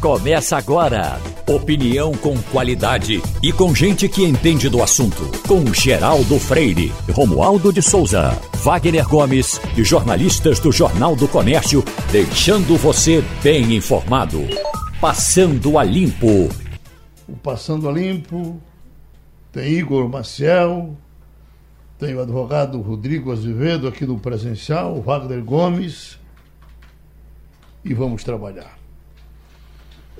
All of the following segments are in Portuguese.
Começa agora. Opinião com qualidade e com gente que entende do assunto. Com Geraldo Freire, Romualdo de Souza, Wagner Gomes e jornalistas do Jornal do Comércio, deixando você bem informado. Passando a Limpo. O Passando a Limpo tem Igor Maciel, tem o advogado Rodrigo Azevedo aqui no presencial, Wagner Gomes, e vamos trabalhar.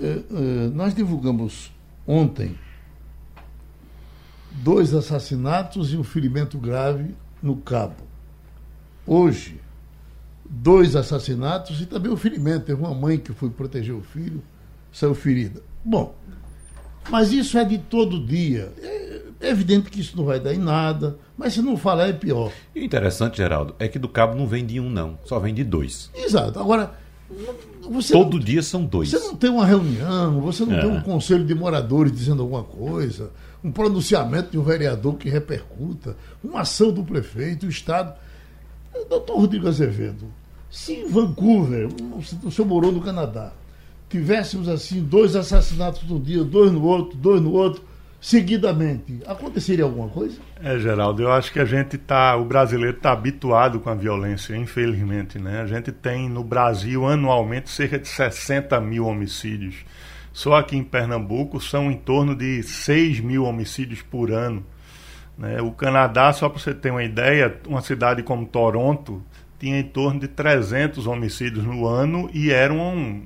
É, é, nós divulgamos ontem dois assassinatos e um ferimento grave no Cabo. Hoje, dois assassinatos e também um ferimento. Teve uma mãe que foi proteger o filho, saiu ferida. Bom, mas isso é de todo dia. É, é evidente que isso não vai dar em nada, mas se não falar é pior. E o interessante, Geraldo, é que do Cabo não vem de um, não, só vem de dois. Exato. Agora, você Todo não, dia são dois. Você não tem uma reunião, você não é. tem um conselho de moradores dizendo alguma coisa, um pronunciamento de um vereador que repercuta, uma ação do prefeito, o Estado. Doutor Rodrigo Azevedo, se em Vancouver, o senhor morou no Canadá, tivéssemos assim dois assassinatos num dia, dois no outro, dois no outro, seguidamente, aconteceria alguma coisa? É, Geraldo, eu acho que a gente tá, o brasileiro está habituado com a violência, infelizmente, né? A gente tem no Brasil anualmente cerca de 60 mil homicídios. Só aqui em Pernambuco são em torno de 6 mil homicídios por ano. Né? O Canadá, só para você ter uma ideia, uma cidade como Toronto tinha em torno de 300 homicídios no ano e era um,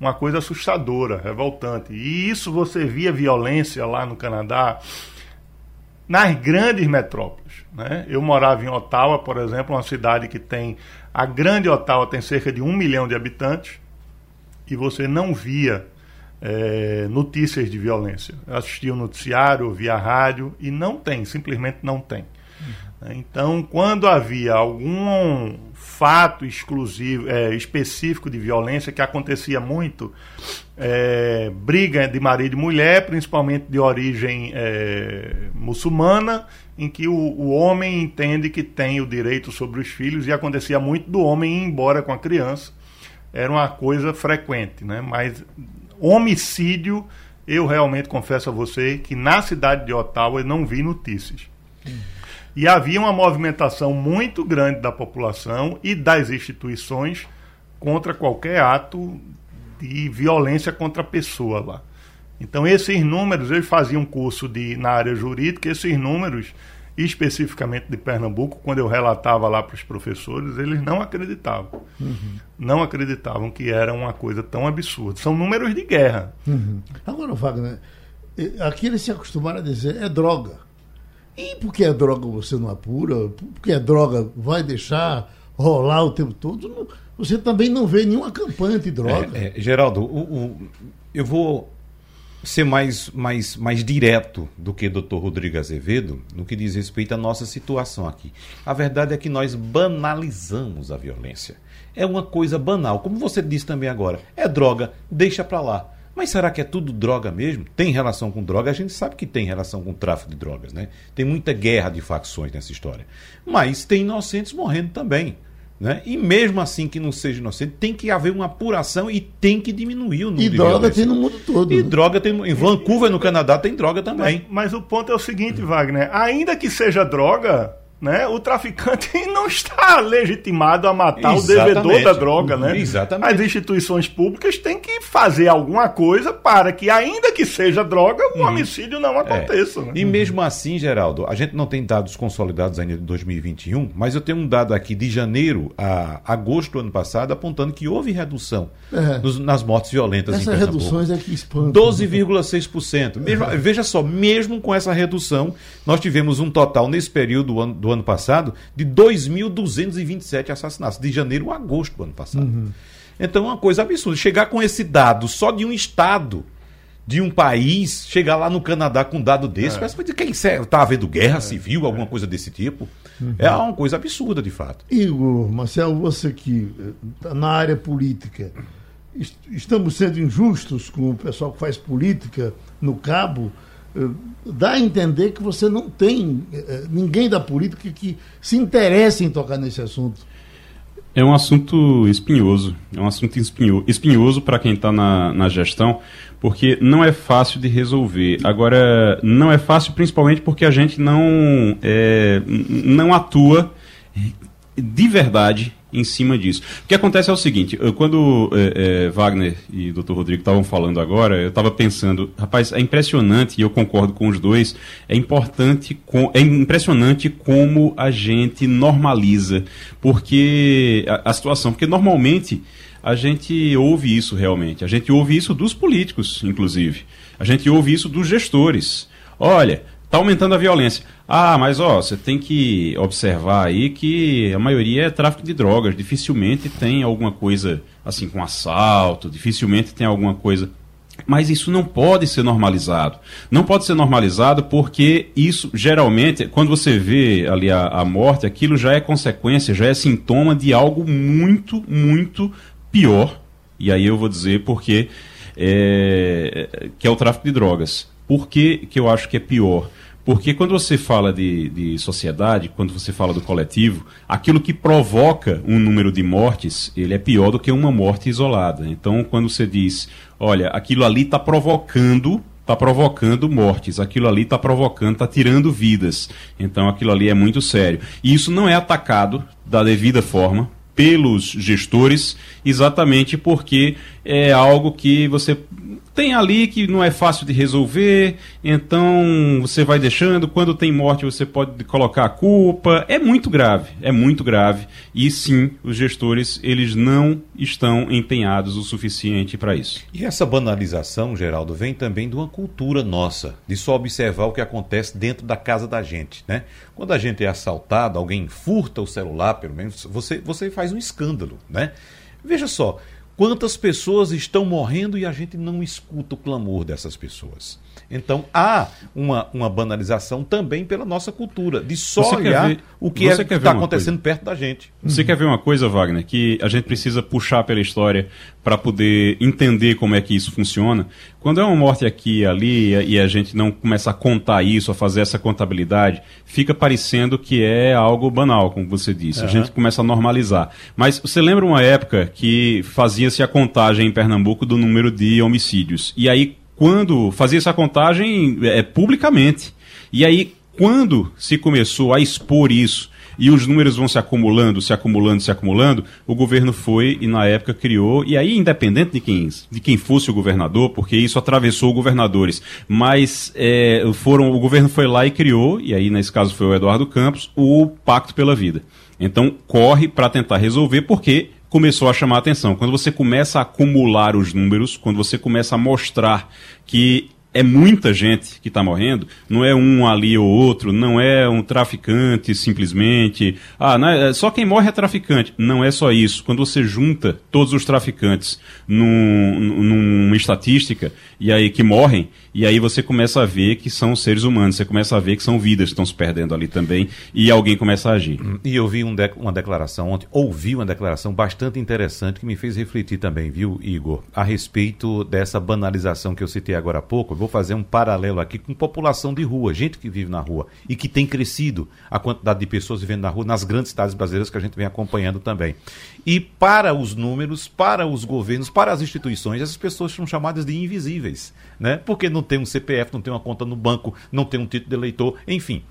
uma coisa assustadora, revoltante. E isso você via violência lá no Canadá nas grandes metrópoles. Né? Eu morava em Ottawa, por exemplo, uma cidade que tem. A grande Ottawa tem cerca de um milhão de habitantes e você não via é, notícias de violência. Eu assistia o noticiário, ouvia a rádio e não tem, simplesmente não tem. Uhum. Então, quando havia algum fato exclusivo, é, específico de violência que acontecia muito, é, briga de marido e mulher, principalmente de origem é, muçulmana, em que o, o, homem entende que tem o direito sobre os filhos e acontecia muito do homem ir embora com a criança. Era uma coisa frequente, né? Mas homicídio, eu realmente confesso a você que na cidade de Ottawa eu não vi notícias. Hum. E havia uma movimentação muito grande da população e das instituições contra qualquer ato de violência contra a pessoa lá. Então, esses números, eu fazia um curso de, na área jurídica, esses números, especificamente de Pernambuco, quando eu relatava lá para os professores, eles não acreditavam. Uhum. Não acreditavam que era uma coisa tão absurda. São números de guerra. Uhum. Agora, Wagner, aqui eles se acostumaram a dizer é droga. E porque é droga você não apura, porque é droga vai deixar rolar o tempo todo, você também não vê nenhuma campanha de droga. É, é, Geraldo, o, o, eu vou ser mais, mais, mais direto do que o doutor Rodrigo Azevedo no que diz respeito à nossa situação aqui. A verdade é que nós banalizamos a violência. É uma coisa banal. Como você disse também agora, é droga, deixa para lá. Mas será que é tudo droga mesmo? Tem relação com droga? A gente sabe que tem relação com tráfico de drogas, né? Tem muita guerra de facções nessa história. Mas tem inocentes morrendo também. Né? E mesmo assim que não seja inocente, tem que haver uma apuração e tem que diminuir o número e de droga tem no mundo todo. E né? droga tem. Em Vancouver, no Canadá, tem droga também. Mas, mas o ponto é o seguinte, Wagner: ainda que seja droga, né? O traficante não está legitimado a matar Exatamente. o devedor da droga, né? Exatamente. As instituições públicas têm que fazer alguma coisa para que, ainda que seja droga, o uhum. homicídio não é. aconteça. É. Né? E mesmo assim, Geraldo, a gente não tem dados consolidados ainda de 2021, mas eu tenho um dado aqui de janeiro a agosto do ano passado apontando que houve redução é. nos, nas mortes violentas Essas em reduções é que espantam. 12,6%. Mesmo, Veja só, mesmo com essa redução, nós tivemos um total nesse período do ano, do ano passado de 2.227 assassinatos, de janeiro a agosto do ano passado. Uhum. Então é uma coisa absurda. Chegar com esse dado só de um estado, de um país, chegar lá no Canadá com um dado desse, é. parece que está havendo guerra é. civil, alguma coisa desse tipo. Uhum. É uma coisa absurda, de fato. Igor, Marcelo, você que está na área política, estamos sendo injustos com o pessoal que faz política no cabo eh, dá a entender que você não tem eh, ninguém da política que se interesse em tocar nesse assunto. É um assunto espinhoso, é um assunto espinho, espinhoso para quem está na, na gestão, porque não é fácil de resolver. Agora, não é fácil principalmente porque a gente não, é, não atua de verdade em cima disso. O que acontece é o seguinte, quando é, é, Wagner e Dr. Rodrigo estavam falando agora, eu estava pensando, rapaz, é impressionante, e eu concordo com os dois, é importante, com, é impressionante como a gente normaliza porque a, a situação, porque normalmente a gente ouve isso realmente, a gente ouve isso dos políticos, inclusive, a gente ouve isso dos gestores. Olha, Está aumentando a violência. Ah, mas ó, você tem que observar aí que a maioria é tráfico de drogas. Dificilmente tem alguma coisa assim com assalto, dificilmente tem alguma coisa. Mas isso não pode ser normalizado. Não pode ser normalizado porque isso, geralmente, quando você vê ali a, a morte, aquilo já é consequência, já é sintoma de algo muito, muito pior. E aí eu vou dizer porque é, que é o tráfico de drogas. Por que, que eu acho que é pior? Porque quando você fala de, de sociedade, quando você fala do coletivo, aquilo que provoca um número de mortes, ele é pior do que uma morte isolada. Então, quando você diz, olha, aquilo ali está provocando está provocando mortes, aquilo ali está provocando, está tirando vidas. Então aquilo ali é muito sério. E isso não é atacado da devida forma pelos gestores, exatamente porque é algo que você tem ali que não é fácil de resolver, então você vai deixando. Quando tem morte, você pode colocar a culpa. É muito grave, é muito grave. E sim, os gestores eles não estão empenhados o suficiente para isso. E essa banalização, Geraldo, vem também de uma cultura nossa, de só observar o que acontece dentro da casa da gente, né? Quando a gente é assaltado, alguém furta o celular, pelo menos, você, você faz um escândalo, né? Veja só, Quantas pessoas estão morrendo e a gente não escuta o clamor dessas pessoas? Então há uma, uma banalização também pela nossa cultura, de só você olhar ver, o que é está acontecendo coisa. perto da gente. Você uhum. quer ver uma coisa, Wagner, que a gente precisa puxar pela história para poder entender como é que isso funciona? Quando é uma morte aqui e ali e a gente não começa a contar isso, a fazer essa contabilidade, fica parecendo que é algo banal, como você disse. Uhum. A gente começa a normalizar. Mas você lembra uma época que fazia-se a contagem em Pernambuco do número de homicídios? E aí quando fazia essa contagem é, publicamente. E aí, quando se começou a expor isso e os números vão se acumulando, se acumulando, se acumulando, o governo foi e na época criou, e aí independente de quem, de quem fosse o governador, porque isso atravessou governadores, mas é, foram, o governo foi lá e criou, e aí nesse caso foi o Eduardo Campos, o Pacto pela Vida. Então corre para tentar resolver, porque começou a chamar a atenção. Quando você começa a acumular os números, quando você começa a mostrar que é muita gente que está morrendo, não é um ali ou outro, não é um traficante simplesmente. Ah, é, só quem morre é traficante. Não é só isso. Quando você junta todos os traficantes num, numa estatística e aí que morrem, e aí você começa a ver que são seres humanos, você começa a ver que são vidas que estão se perdendo ali também, e alguém começa a agir. E eu vi um de uma declaração ontem, ouvi uma declaração bastante interessante que me fez refletir também, viu, Igor, a respeito dessa banalização que eu citei agora há pouco. Vou fazer um paralelo aqui com população de rua, gente que vive na rua e que tem crescido a quantidade de pessoas vivendo na rua nas grandes cidades brasileiras que a gente vem acompanhando também. E para os números, para os governos, para as instituições, essas pessoas são chamadas de invisíveis, né? Porque não tem um CPF, não tem uma conta no banco, não tem um título de eleitor, enfim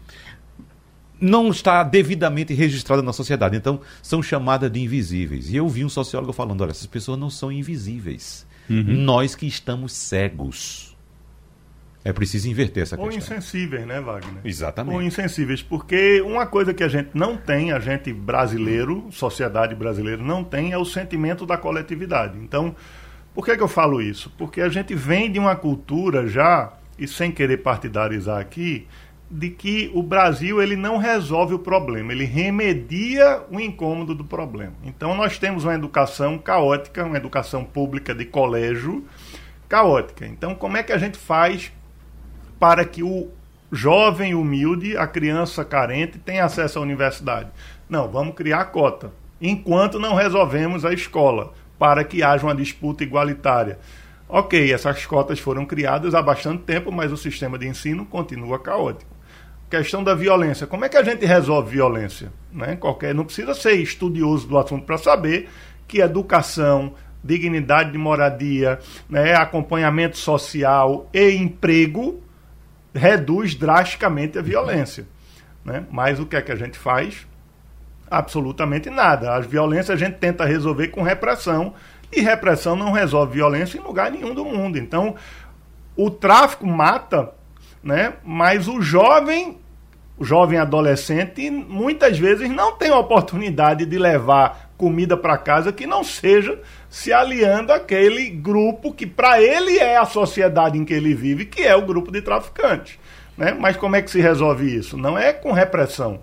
não está devidamente registrada na sociedade. Então, são chamadas de invisíveis. E eu vi um sociólogo falando: olha, essas pessoas não são invisíveis. Uhum. Nós que estamos cegos. É preciso inverter essa questão. Ou insensíveis, né, Wagner? Exatamente. Ou insensíveis, porque uma coisa que a gente não tem, a gente brasileiro, sociedade brasileira não tem, é o sentimento da coletividade. Então, por que, que eu falo isso? Porque a gente vem de uma cultura já, e sem querer partidarizar aqui, de que o Brasil ele não resolve o problema, ele remedia o incômodo do problema. Então nós temos uma educação caótica, uma educação pública de colégio caótica. Então como é que a gente faz para que o jovem humilde, a criança carente, tenha acesso à universidade. Não, vamos criar cota. Enquanto não resolvemos a escola, para que haja uma disputa igualitária. Ok, essas cotas foram criadas há bastante tempo, mas o sistema de ensino continua caótico. questão da violência. Como é que a gente resolve violência? Né? Qualquer, não precisa ser estudioso do assunto para saber que educação, dignidade de moradia, né, acompanhamento social e emprego reduz drasticamente a violência. Né? Mas o que é que a gente faz? Absolutamente nada. As violências a gente tenta resolver com repressão e repressão não resolve violência em lugar nenhum do mundo. Então, o tráfico mata, né? mas o jovem, jovem adolescente, muitas vezes não tem oportunidade de levar comida para casa que não seja se aliando àquele grupo que para ele é a sociedade em que ele vive, que é o grupo de traficantes. Né? Mas como é que se resolve isso? Não é com repressão.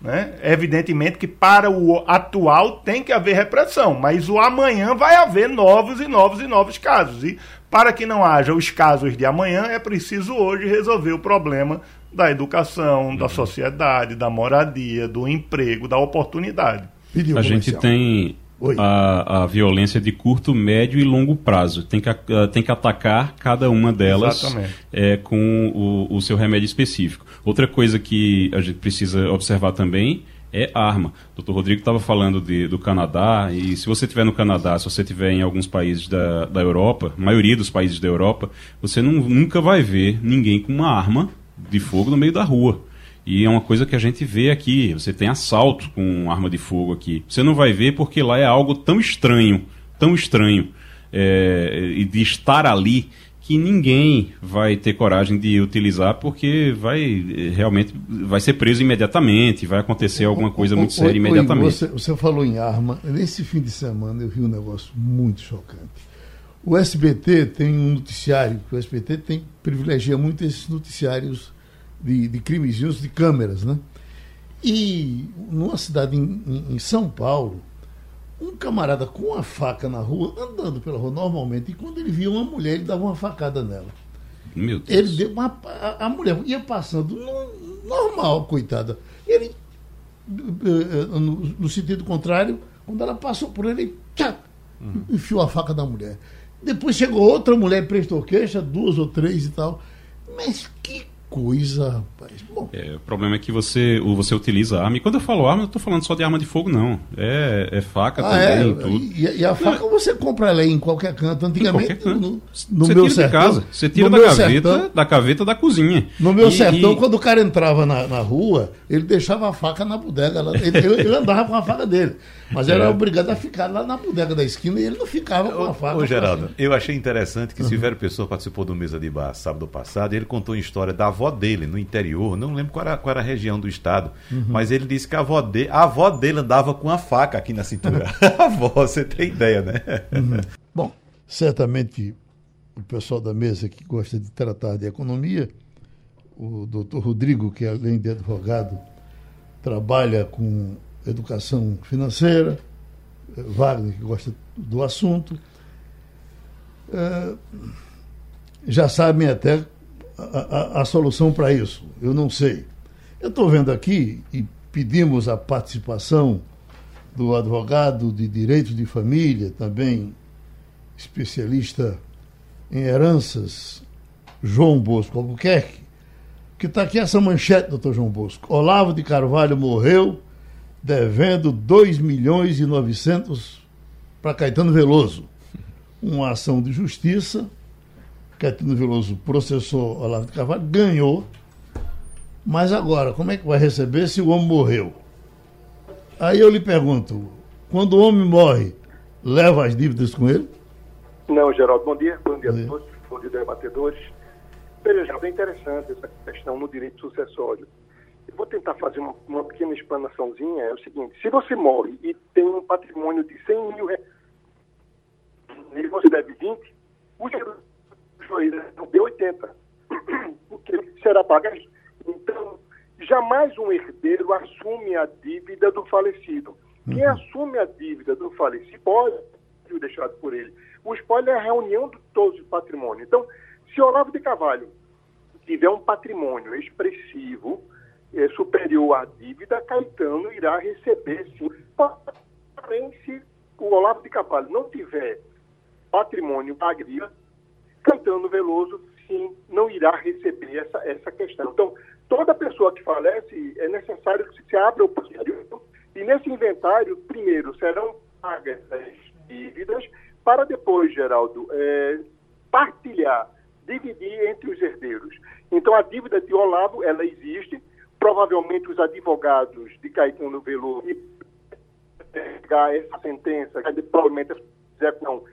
Né? Evidentemente que para o atual tem que haver repressão, mas o amanhã vai haver novos e novos e novos casos. E para que não haja os casos de amanhã, é preciso hoje resolver o problema da educação, uhum. da sociedade, da moradia, do emprego, da oportunidade. A gente tem a, a, violência de curto, médio e longo prazo. Tem que, uh, tem que atacar cada uma delas é, com o, o, seu remédio específico. Outra coisa que a gente precisa observar também é arma. O doutor Rodrigo estava falando de, do Canadá, e se você estiver no Canadá, se você estiver em alguns países da, da Europa, maioria dos países da Europa, você não, nunca vai ver ninguém com uma arma de fogo no meio da rua. E é uma coisa que a gente vê aqui. Você tem assalto com arma de fogo aqui. Você não vai ver porque lá é algo tão estranho, tão estranho, é, e de estar ali que ninguém vai ter coragem de utilizar porque vai realmente vai ser preso imediatamente, vai acontecer alguma coisa muito séria imediatamente. Você, você falou em arma. Nesse fim de semana eu vi um negócio muito chocante. O SBT tem um noticiário, o SBT tem privilegia muito esses noticiários de, de crimezinhos de câmeras, né? E numa cidade em, em, São Paulo, um camarada com uma faca na rua, andando pela rua normalmente, e quando ele via uma mulher, ele dava uma facada nela. Meu Deus. Ele deu uma, a, a mulher ia passando no, normal, coitada. Ele, eh, no, no, sentido contrário, quando ela passou por ele, tchá, uhum. enfiou a faca da mulher. Depois chegou outra mulher, prestou queixa, duas ou três e tal. Mas que coisa, rapaz. Bom. É, o problema é que você, você utiliza arma. E quando eu falo arma, eu estou falando só de arma de fogo, não. É, é faca ah, também, é? tudo. E, e, a faca você compra ela em qualquer canto. Antigamente, qualquer canto. no, no você meu tira sertão, de casa. Você tira da gaveta, sertão, da gaveta da cozinha. No meu e, sertão, e... quando o cara entrava na, na rua, ele deixava a faca na bodega. Ele, ele andava com a faca dele. Mas era é. obrigado a ficar lá na bodega da esquina e ele não ficava com a faca. Ô, Geraldo, eu achei interessante que uhum. Silvério Pessoa participou do Mesa de Bar sábado passado e ele contou a história da avó dele no interior, não lembro qual era, qual era a região do estado, uhum. mas ele disse que a avó, de, a avó dele andava com a faca aqui na cintura. a avó, você tem ideia, né? Uhum. Bom, certamente o pessoal da mesa que gosta de tratar de economia, o doutor Rodrigo, que além de advogado, trabalha com educação financeira, eh, Wagner, que gosta do assunto. É, já sabem até a, a, a solução para isso. Eu não sei. Eu estou vendo aqui e pedimos a participação do advogado de direito de família, também especialista em heranças, João Bosco Albuquerque, que está aqui essa manchete, doutor João Bosco. Olavo de Carvalho morreu devendo 2 milhões e 900 para Caetano Veloso. Uma ação de justiça. Caetano Veloso processou Olavo de Carvalho, ganhou. Mas agora, como é que vai receber se o homem morreu? Aí eu lhe pergunto: quando o homem morre, leva as dívidas com ele? Não, Geraldo, bom dia. Bom dia a todos, bom dia, debatedores. Veja, é interessante essa questão no direito sucessório vou tentar fazer uma, uma, pequena explanaçãozinha. É o seguinte: se você morre e tem um patrimônio de 100 mil reais e você deve 20, o juiz de 80, porque será pago. Então, jamais um herdeiro assume a dívida do falecido. Quem uhum. assume a dívida do falecido pode ser deixado por ele. O spoiler é a reunião de todos os patrimônios. Então, se Olavo de Carvalho tiver um patrimônio expressivo, é, superior à dívida, Caetano irá receber sim. Porém, se o Olavo de Carvalho não tiver patrimônio agrícola, Caetano Veloso sim não irá receber essa, essa questão. Então, toda pessoa que falece, é necessário que se abra o inventário, e nesse inventário, primeiro, serão pagas as dívidas, para depois, Geraldo, é, partilhar, dividir entre os herdeiros. Então, a dívida de Olavo, ela existe, provavelmente os advogados de Caetano Veloso pegar essa sentença, que provavelmente essa execução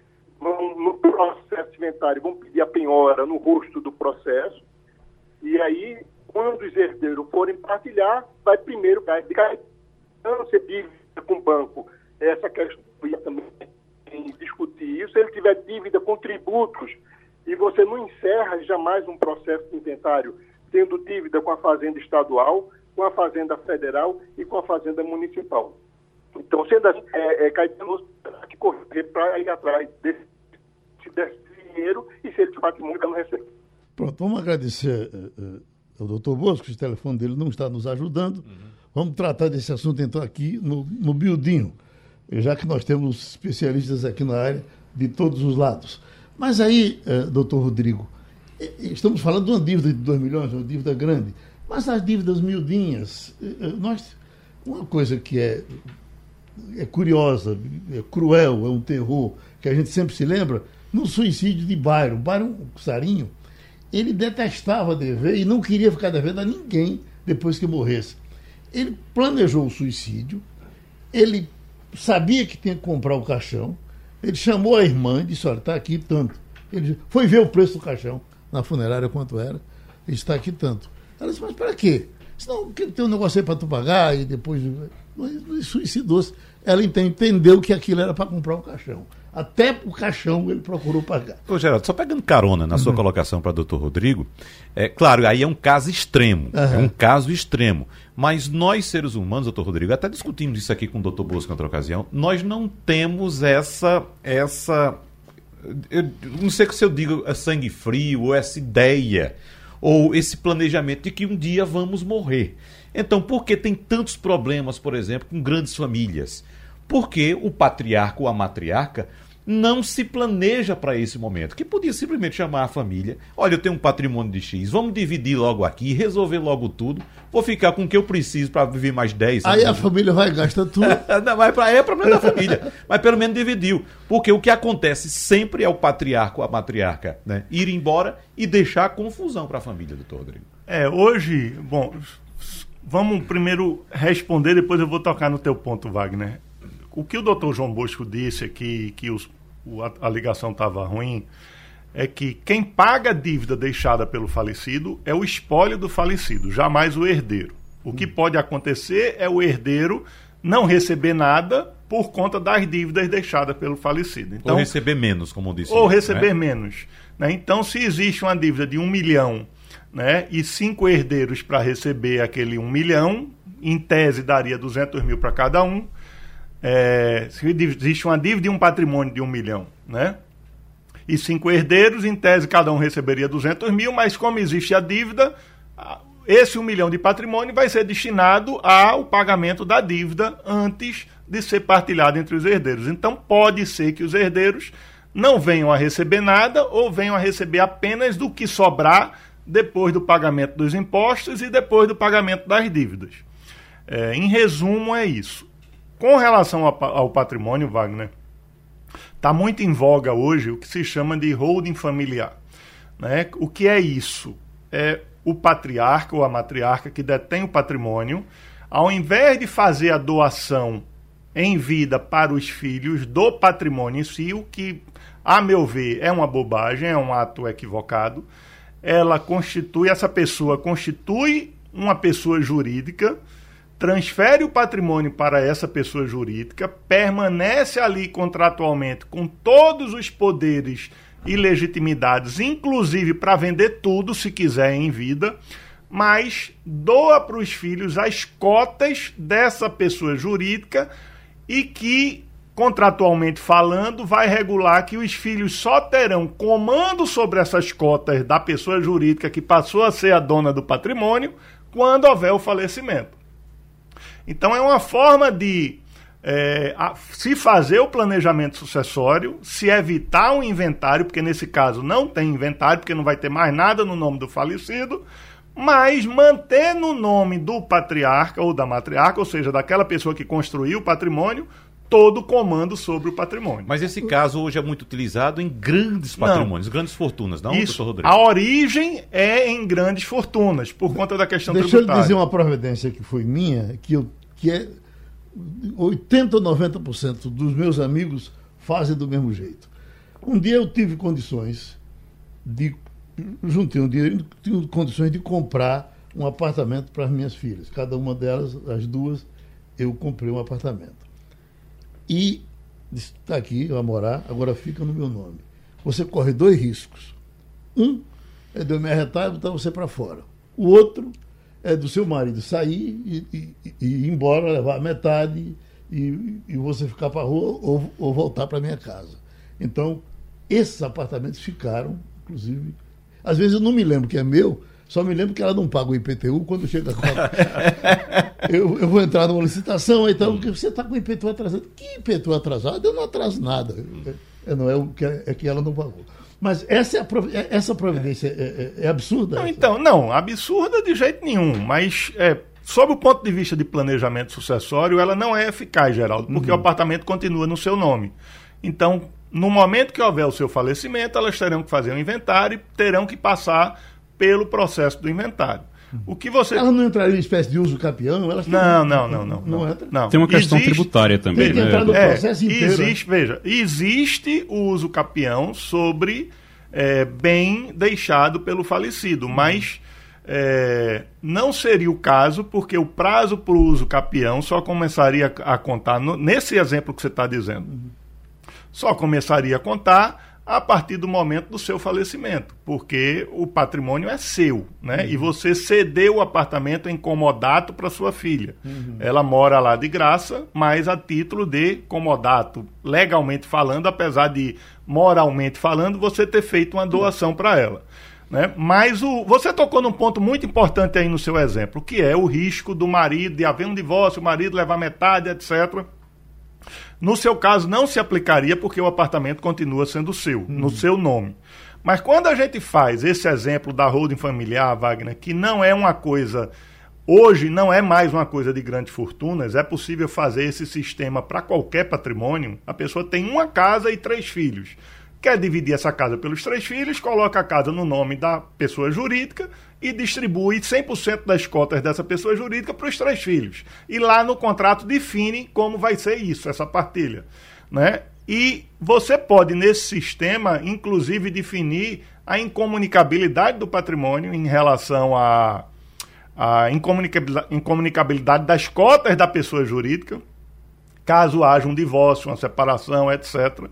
vão, no processo inventário, vão pedir a penhora no rosto do processo, e aí, quando os herdeiros forem partilhar, vai primeiro cair de não ser dívida com o banco. Essa questão também discutir isso. Se ele tiver dívida com tributos e você não encerra jamais um processo de inventário tendo dívida com a Fazenda Estadual, com a Fazenda Federal e com a Fazenda Municipal. Então, sendo assim, é, é Caetano que correr para ir atrás desse dinheiro e se ele de patrimônio não receber. Pronto, vamos agradecer uh, ao doutor Bosco, o telefone dele não está nos ajudando. Uhum. Vamos tratar desse assunto então aqui no, no Biodinho, já que nós temos especialistas aqui na área de todos os lados. Mas aí, uh, doutor Rodrigo, estamos falando de uma dívida de 2 milhões, uma dívida grande, mas as dívidas miudinhas, nós, uma coisa que é é curiosa, é cruel, é um terror que a gente sempre se lembra, no suicídio de Byron. Byron Sarinho, ele detestava dever e não queria ficar devendo a ninguém depois que morresse. Ele planejou o suicídio, ele sabia que tinha que comprar o caixão, ele chamou a irmã e disse, olha, está aqui tanto. Ele foi ver o preço do caixão na funerária quanto era, está aqui tanto. Ela disse, mas para quê? Senão tem um negócio aí para tu pagar e depois suicidou-se. Ela entendeu que aquilo era para comprar um caixão. Até o caixão ele procurou pagar. Ô, Geraldo, só pegando carona na sua uhum. colocação para o doutor Rodrigo, é claro, aí é um caso extremo. Uhum. É um caso extremo. Mas nós, seres humanos, doutor Rodrigo, até discutimos isso aqui com o doutor Bosco em outra ocasião, nós não temos essa. essa eu não sei se eu digo é sangue frio ou essa ideia ou esse planejamento de que um dia vamos morrer. Então, por que tem tantos problemas, por exemplo, com grandes famílias? Porque o patriarca ou a matriarca não se planeja para esse momento, que podia simplesmente chamar a família, olha, eu tenho um patrimônio de X, vamos dividir logo aqui, resolver logo tudo, vou ficar com o que eu preciso para viver mais 10. Aí a família vai gastar tudo. não, mas é problema da família, mas pelo menos dividiu, porque o que acontece sempre é o patriarca ou a matriarca né, ir embora e deixar confusão para a família, doutor Rodrigo. É, hoje, bom, Vamos primeiro responder, depois eu vou tocar no teu ponto, Wagner. O que o doutor João Bosco disse aqui, que os, a, a ligação estava ruim, é que quem paga a dívida deixada pelo falecido é o espólio do falecido, jamais o herdeiro. O que pode acontecer é o herdeiro não receber nada por conta das dívidas deixadas pelo falecido. Então, ou receber menos, como disse. Ou receber né? menos. Né? Então, se existe uma dívida de um milhão né, e cinco herdeiros para receber aquele um milhão, em tese daria 200 mil para cada um. É, se existe uma dívida e um patrimônio de um milhão, né? E cinco herdeiros, em tese cada um receberia 200 mil, mas como existe a dívida, esse um milhão de patrimônio vai ser destinado ao pagamento da dívida antes de ser partilhado entre os herdeiros. Então pode ser que os herdeiros não venham a receber nada ou venham a receber apenas do que sobrar depois do pagamento dos impostos e depois do pagamento das dívidas. É, em resumo, é isso. Com relação ao, patrimônio, Wagner, está muito em voga hoje o que se chama de holding familiar. Né? O que é isso? É o patriarca ou a matriarca que detém o patrimônio, ao invés de fazer a doação em vida para os filhos do patrimônio em si, o que, a meu ver, é uma bobagem, é um ato equivocado ela constitui, essa pessoa constitui uma pessoa jurídica, transfere o patrimônio para essa pessoa jurídica, permanece ali contratualmente com todos os poderes e legitimidades, inclusive para vender tudo se quiser em vida, mas doa para os filhos as cotas dessa pessoa jurídica e que contratualmente falando, vai regular que os filhos só terão comando sobre essas cotas da pessoa jurídica que passou a ser a dona do patrimônio quando houver o falecimento. Então, é uma forma de é, a, se fazer o planejamento sucessório, se evitar um inventário, porque nesse caso não tem inventário, porque não vai ter mais nada no nome do falecido, mas manter no nome do patriarca ou da matriarca, ou seja, daquela pessoa que construiu o patrimônio, todo o comando sobre o patrimônio. Mas esse caso hoje é muito utilizado em grandes patrimônios, não. grandes fortunas, não, Isso, Rodrigo? A origem é em grandes fortunas, por conta da questão Deixa tributária. Deixa eu dizer uma providência que foi minha, que, eu, que é 80 ou 90% dos meus amigos fazem do mesmo jeito. Um dia eu tive condições de. Juntei um dinheiro, tive condições de comprar um apartamento para as minhas filhas. Cada uma delas, as duas, eu comprei um apartamento. E está aqui, vai morar, agora fica no meu nome. Você corre dois riscos. Um é de eu me arretar e botar você para fora. O outro é do seu marido sair e, e, e ir embora, levar metade e, e você ficar para a rua ou, ou voltar para minha casa. Então, esses apartamentos ficaram, inclusive. Às vezes eu não me lembro que é meu, só me lembro que ela não paga o IPTU quando chega a eu, eu vou entrar numa licitação, então, porque você está com o IPTU atrasado. Que IPTU atrasado? Eu não atraso nada. É, não é, o que, é que ela não pagou. Mas essa, é é, essa providência é, é, é absurda? Não, então, não, absurda de jeito nenhum, mas é, sob o ponto de vista de planejamento sucessório, ela não é eficaz, Geraldo, porque uhum. o apartamento continua no seu nome. Então, no momento que houver o seu falecimento, elas terão que fazer um inventário e terão que passar pelo processo do inventário. O que você... Elas não entrariam em espécie de uso campeão? Elas não, não, não, não, não, não, não. Tem uma questão existe, tributária também, tem né? no processo é, inteiro. Existe, veja, existe o uso capião sobre é, bem deixado pelo falecido, mas é, não seria o caso, porque o prazo para o uso capião só começaria a contar, no, nesse exemplo que você está dizendo, só começaria a contar a partir do momento do seu falecimento, porque o patrimônio é seu, né? Uhum. E você cedeu o apartamento em comodato para sua filha. Uhum. Ela mora lá de graça, mas a título de comodato, legalmente falando, apesar de moralmente falando, você ter feito uma doação para ela. Né? Mas o, você tocou num ponto muito importante aí no seu exemplo, que é o risco do marido de haver um divórcio, o marido levar metade, etc. No seu caso, não se aplicaria porque o apartamento continua sendo seu, no uhum. seu nome. Mas quando a gente faz esse exemplo da holding familiar, Wagner, que não é uma coisa. Hoje não é mais uma coisa de grandes fortunas, é possível fazer esse sistema para qualquer patrimônio. A pessoa tem uma casa e três filhos quer dividir essa casa pelos três filhos, coloca a casa no nome da pessoa jurídica e distribui 100% das cotas dessa pessoa jurídica para os três filhos. E lá no contrato define como vai ser isso, essa partilha. Né? E você pode, nesse sistema, inclusive, definir a incomunicabilidade do patrimônio em relação à a, a incomunicabilidade das cotas da pessoa jurídica, caso haja um divórcio, uma separação, etc.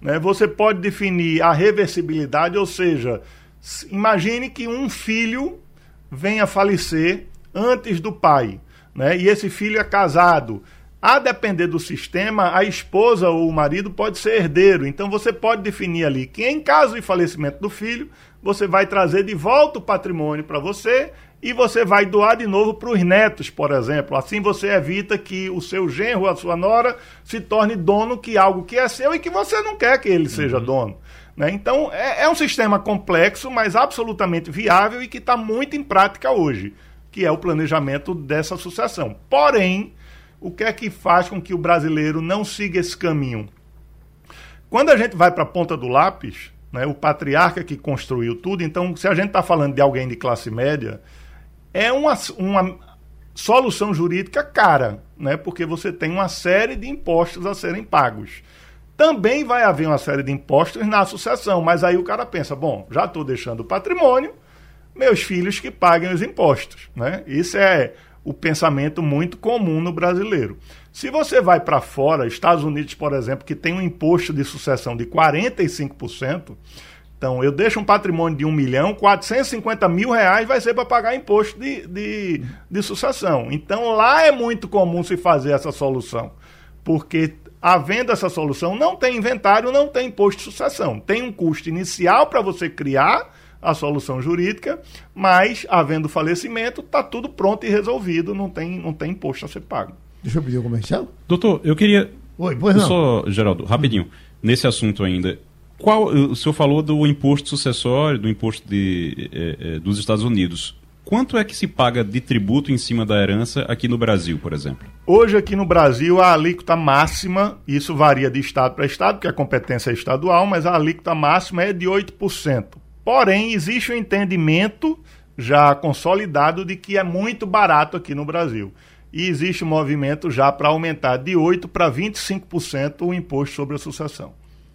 Né? Você pode definir a reversibilidade, ou seja, imagine que um filho venha falecer antes do pai, né? e esse filho é casado. A depender do sistema, a esposa ou o marido pode ser herdeiro. Então você pode definir ali que, em caso de falecimento do filho, você vai trazer de volta o patrimônio para você e você vai doar de novo para os netos, por exemplo. Assim você evita que o seu genro, a sua nora, se torne dono que algo que é seu e que você não quer que ele seja uhum. dono. Né? Então é, é, um sistema complexo, mas absolutamente viável e que está muito em prática hoje, que é o planejamento dessa sucessão. Porém, o que é que faz com que o brasileiro não siga esse caminho? Quando a gente vai para a ponta do lápis, né, o patriarca que construiu tudo, então se a gente está falando de alguém de classe média é uma, uma solução jurídica cara, né? porque você tem uma série de impostos a serem pagos. Também vai haver uma série de impostos na sucessão, mas aí o cara pensa: bom, já estou deixando o patrimônio, meus filhos que paguem os impostos. Né? Isso é o pensamento muito comum no brasileiro. Se você vai para fora, Estados Unidos, por exemplo, que tem um imposto de sucessão de 45%, então, eu deixo um patrimônio de 1 milhão, 450 mil reais vai ser para pagar imposto de, de, de sucessão. Então, lá é muito comum se fazer essa solução, porque havendo essa solução, não tem inventário, não tem imposto de sucessão. Tem um custo inicial para você criar a solução jurídica, mas havendo falecimento, está tudo pronto e resolvido, não tem, não tem imposto a ser pago. Deixa eu pedir um comercial. Doutor, eu queria. Oi, pois não. Só, Geraldo, rapidinho, nesse assunto ainda. Qual, o senhor falou do imposto sucessório, do imposto de, é, é, dos Estados Unidos. Quanto é que se paga de tributo em cima da herança aqui no Brasil, por exemplo? Hoje, aqui no Brasil, a alíquota máxima, isso varia de estado para estado, porque a competência é estadual, mas a alíquota máxima é de 8%. Porém, existe um entendimento já consolidado de que é muito barato aqui no Brasil. E existe um movimento já para aumentar de 8% para 25% o imposto sobre a sucessão.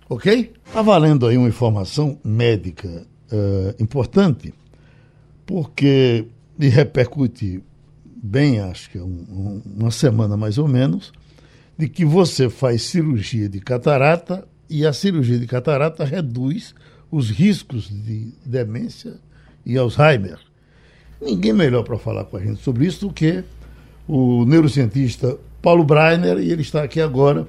Ok? Está valendo aí uma informação médica uh, importante, porque me repercute bem, acho que é um, um, uma semana mais ou menos, de que você faz cirurgia de catarata e a cirurgia de catarata reduz os riscos de demência e Alzheimer. Ninguém melhor para falar com a gente sobre isso do que o neurocientista Paulo Breiner, e ele está aqui agora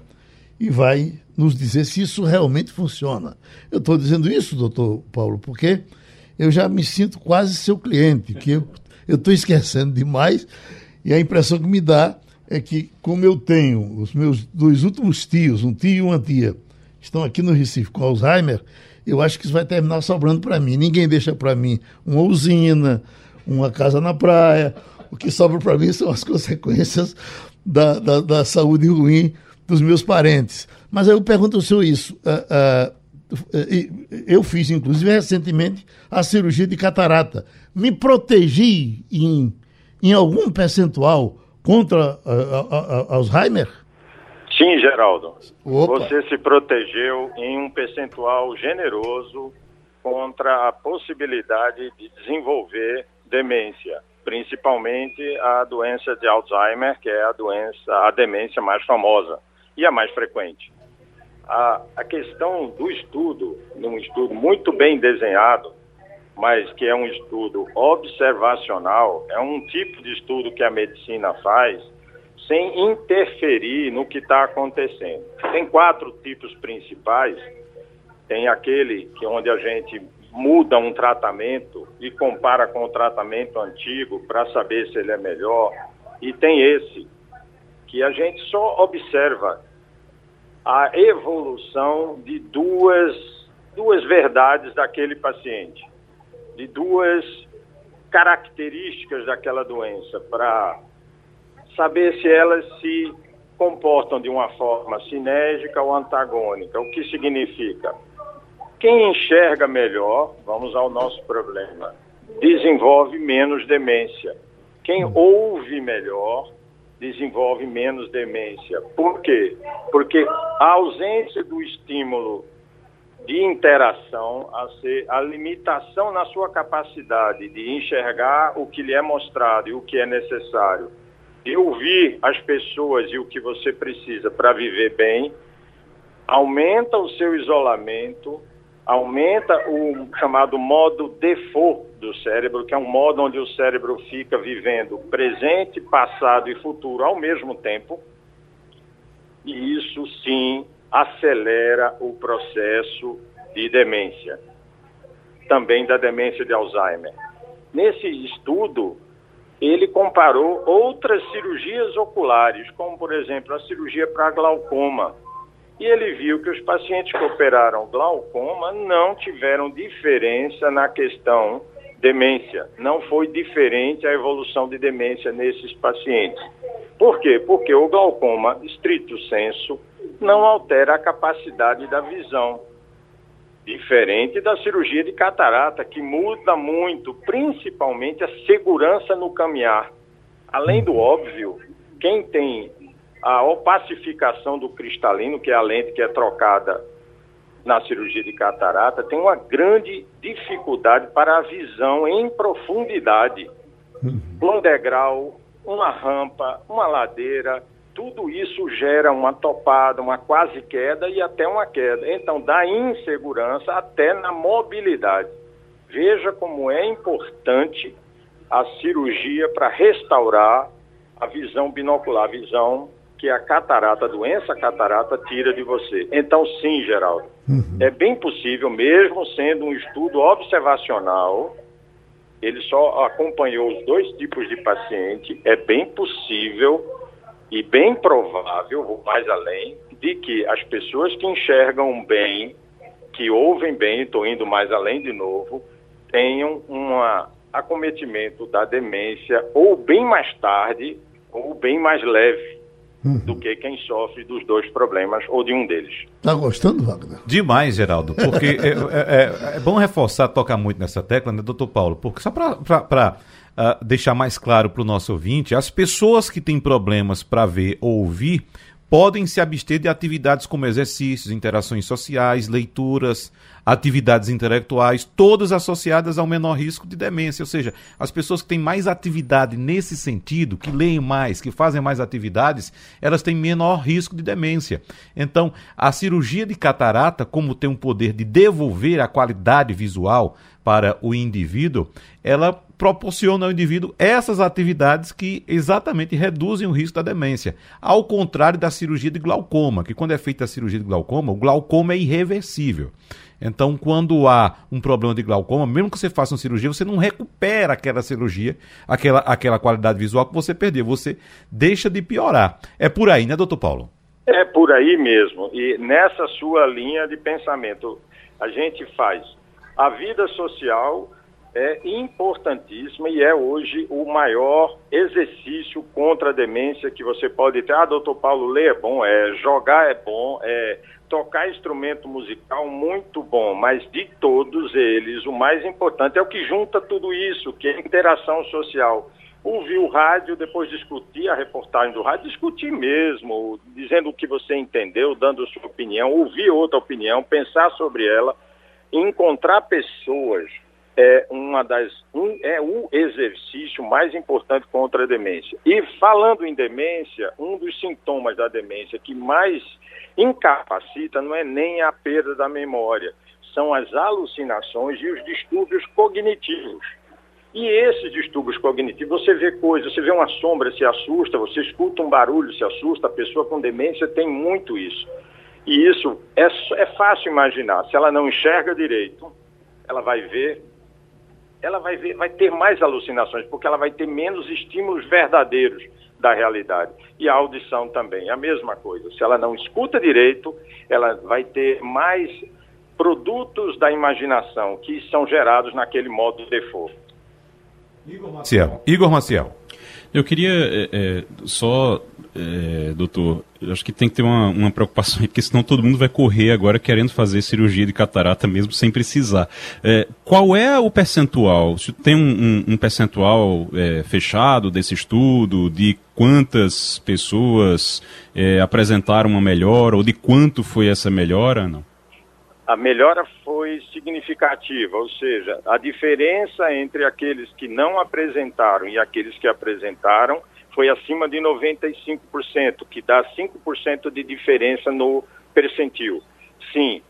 e vai nos dizer se isso realmente funciona. Eu estou dizendo isso, doutor Paulo, porque eu já me sinto quase seu cliente, que eu estou esquecendo demais, e a impressão que me dá é que, como eu tenho os meus dois últimos tios, um tio e uma tia, estão aqui no Recife com Alzheimer, eu acho que isso vai terminar sobrando para mim. Ninguém deixa para mim uma usina, uma casa na praia. O que sobra para mim são as consequências da, da, da, saúde ruim dos meus parentes. Mas aí eu pergunto ao senhor isso. Uh, uh, eu fiz, inclusive, recentemente a cirurgia de catarata. Me protegi em, em algum percentual contra uh, Alzheimer? Sim, Geraldo. Opa. Você se protegeu em um percentual generoso contra a possibilidade de desenvolver demência, principalmente a doença de Alzheimer, que é a doença, a demência mais famosa e a mais frequente. A, a questão do estudo, num estudo muito bem desenhado, mas que é um estudo observacional, é um tipo de estudo que a medicina faz sem interferir no que está acontecendo. Tem quatro tipos principais. Tem aquele que onde a gente muda um tratamento e compara com o tratamento antigo para saber se ele é melhor. E tem esse que a gente só observa a evolução de duas duas verdades daquele paciente, de duas características daquela doença para saber se elas se comportam de uma forma sinérgica ou antagônica. O que significa? Quem enxerga melhor, vamos ao nosso problema, desenvolve menos demência. Quem ouve melhor, desenvolve menos demência. Por quê? Porque a ausência do estímulo de interação, a, ser, a limitação na sua capacidade de enxergar o que lhe é mostrado e o que é necessário de ouvir as pessoas e o que você precisa para viver bem, aumenta o seu isolamento, aumenta o chamado modo default do cérebro, que é um modo onde o cérebro fica vivendo presente, passado e futuro ao mesmo tempo. E isso sim acelera o processo de demência, também da demência de Alzheimer. Nesse estudo, ele comparou outras cirurgias oculares, como por exemplo a cirurgia para glaucoma. E ele viu que os pacientes que operaram glaucoma não tiveram diferença na questão demência. Não foi diferente a evolução de demência nesses pacientes. Por quê? Porque o glaucoma, estrito senso, não altera a capacidade da visão. Diferente da cirurgia de catarata, que muda muito, principalmente a segurança no caminhar. Além do óbvio, quem tem a opacificação do cristalino, que é a lente que é trocada na cirurgia de catarata, tem uma grande dificuldade para a visão em profundidade. Um degrau, uma rampa, uma ladeira, tudo isso gera uma topada, uma quase queda e até uma queda. Então, dá insegurança até na mobilidade. Veja como é importante a cirurgia para restaurar a visão binocular, a visão que a catarata, a doença catarata, tira de você. Então, sim, Geraldo, uhum. é bem possível, mesmo sendo um estudo observacional, ele só acompanhou os dois tipos de paciente, é bem possível e bem provável, vou mais além, de que as pessoas que enxergam bem, que ouvem bem, estou indo mais além de novo, tenham uma acometimento da demência ou bem mais tarde ou bem mais leve uhum. do que quem sofre dos dois problemas ou de um deles. Tá gostando, Wagner? Demais, Geraldo, porque é, é, é, é, bom reforçar, tocar muito nessa tecla, né, doutor Paulo? Porque só para uh, ah, deixar mais claro para o nosso ouvinte, as pessoas que têm problemas para ver ou ouvir podem se abster de atividades como exercícios, interações sociais, leituras, atividades intelectuais, todas associadas ao menor risco de demência. Ou seja, as pessoas que têm mais atividade nesse sentido, que leem mais, que fazem mais atividades, elas têm menor risco de demência. Então, a cirurgia de catarata, como tem um poder de devolver a qualidade visual para o indivíduo, ela proporciona ao indivíduo essas atividades que exatamente reduzem o risco da demência. Ao contrário da cirurgia de glaucoma, que quando é feita a cirurgia de glaucoma, o glaucoma é irreversível. Então, quando há um problema de glaucoma, mesmo que você faça uma cirurgia, você não recupera aquela cirurgia, aquela, aquela qualidade visual que você perdeu, você deixa de piorar. É por aí, né, doutor Paulo? É por aí mesmo. E nessa sua linha de pensamento, a gente faz a vida social é importantíssima e é hoje o maior exercício contra a demência que você pode ter. Ah, doutor Paulo, ler é bom, é jogar é bom, é tocar instrumento musical muito bom, mas de todos eles, o mais importante é o que junta tudo isso, que é a interação social. Ouvir o rádio, depois discutir a reportagem do rádio, discutir mesmo, dizendo o que você entendeu, dando sua opinião, ouvir outra opinião, pensar sobre ela, encontrar pessoas é uma das um, é o exercício mais importante contra a demência. E falando em demência, um dos sintomas da demência que mais incapacita não é nem a perda da memória, são as alucinações e os distúrbios cognitivos. E esses distúrbios cognitivos, você vê coisas, você vê uma sombra, se assusta, você escuta um barulho, se assusta, a pessoa com demência tem muito isso. E isso é, é fácil imaginar. Se ela não enxerga direito, ela vai ver ela vai, ver, vai ter mais alucinações, porque ela vai ter menos estímulos verdadeiros da realidade. E a audição também, a mesma coisa. Se ela não escuta direito, ela vai ter mais produtos da imaginação que são gerados naquele modo de default. Igor Maciel. Igor Maciel. Eu queria é, é, só, é, doutor, acho que tem que ter uma, uma preocupação aí, porque senão todo mundo vai correr agora querendo fazer cirurgia de catarata mesmo sem precisar. É, qual é o percentual? Se tem um, um, um percentual é, fechado desse estudo, de quantas pessoas é, apresentaram uma melhora, ou de quanto foi essa melhora? Não? a melhora foi significativa, ou seja, a diferença entre aqueles que não apresentaram e aqueles que apresentaram foi acima de 95%, que dá 5% de diferença no percentil. Sim,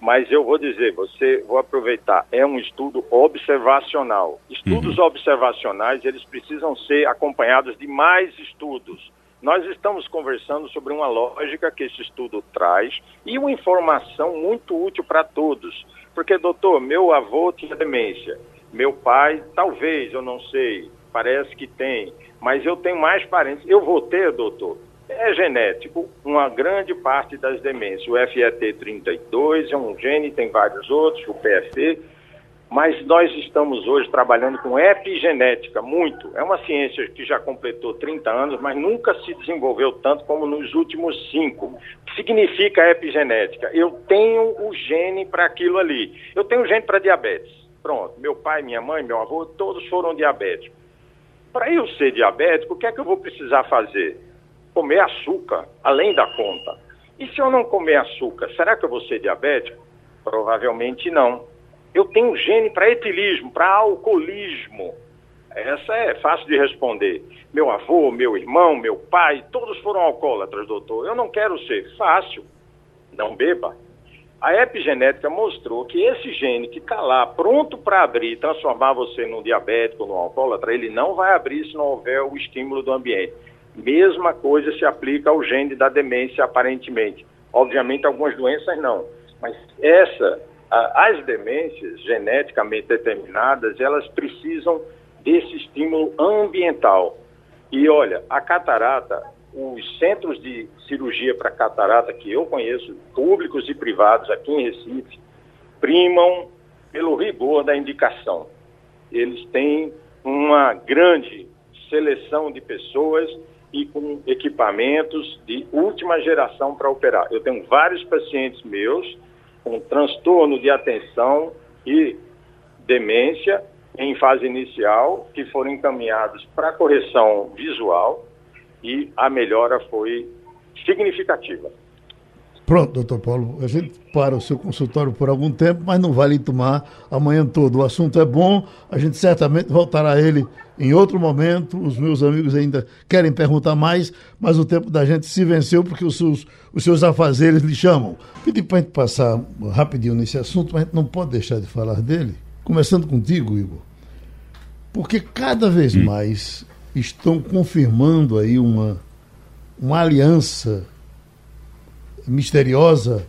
mas eu vou dizer, você vou aproveitar, é um estudo observacional. Estudos uhum. observacionais, eles precisam ser acompanhados de mais estudos nós estamos conversando sobre uma lógica que esse estudo traz e uma informação muito útil para todos. Porque, doutor, meu avô tinha demência, meu pai, talvez, eu não sei, parece que tem, mas eu tenho mais parentes. Eu vou ter, doutor? É genético, uma grande parte das demências. O FET32 é um gene, tem vários outros, o PFE mas nós estamos hoje trabalhando com epigenética, muito. É uma ciência que já completou 30 anos, mas nunca se desenvolveu tanto como nos últimos cinco. Significa epigenética? Eu tenho o gene para aquilo ali. Eu tenho o gene para diabetes. Pronto, meu pai, minha mãe, meu avô, todos foram diabéticos. Para eu ser diabético, o que é que eu vou precisar fazer? Comer açúcar, além da conta. E se eu não comer açúcar, será que eu vou ser diabético? Provavelmente não. Eu tenho gene para etilismo, para alcoolismo. Essa é fácil de responder. Meu avô, meu irmão, meu pai, todos foram alcoólatras, doutor. Eu não quero ser. Fácil. Não beba. A epigenética mostrou que esse gene que está lá, pronto para abrir, transformar você num diabético, num alcoólatra, ele não vai abrir se não houver o estímulo do ambiente. Mesma coisa se aplica ao gene da demência, aparentemente. Obviamente, algumas doenças não. Mas essa as demências geneticamente determinadas, elas precisam desse estímulo ambiental. E olha, a catarata, os centros de cirurgia para catarata que eu conheço, públicos e privados aqui em Recife, primam pelo rigor da indicação. eles têm uma grande seleção de pessoas e com equipamentos de última geração para operar. Eu tenho vários pacientes meus com transtorno de atenção e demência em fase inicial que foram encaminhados para correção visual e a melhora foi significativa. Pronto, doutor Paulo, a gente para o seu consultório por algum tempo, mas não vale tomar amanhã todo. O assunto é bom, a gente certamente voltará a ele em outro momento. Os meus amigos ainda querem perguntar mais, mas o tempo da gente se venceu porque os seus, os seus afazeres lhe chamam. Pedi para a gente passar rapidinho nesse assunto, mas a gente não pode deixar de falar dele. Começando contigo, Igor. Porque cada vez hum. mais estão confirmando aí uma, uma aliança misteriosa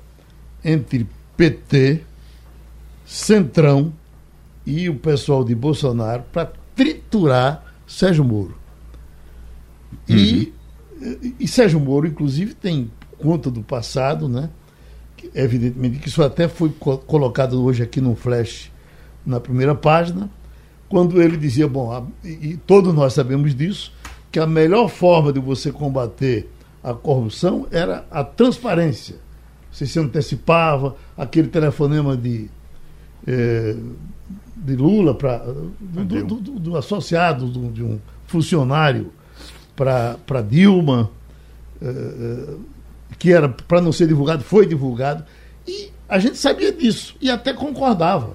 entre PT, Centrão e o pessoal de Bolsonaro para triturar Sérgio Moro. Uhum. E, e Sérgio Moro, inclusive, tem conta do passado, né? Evidentemente que isso até foi co colocado hoje aqui no flash na primeira página, quando ele dizia, bom, a, e todos nós sabemos disso, que a melhor forma de você combater a corrupção era a transparência. Você se antecipava, aquele telefonema de, eh, de Lula, pra, do, do, do, do associado de um funcionário para Dilma, eh, eh, que era para não ser divulgado, foi divulgado. E a gente sabia disso e até concordava.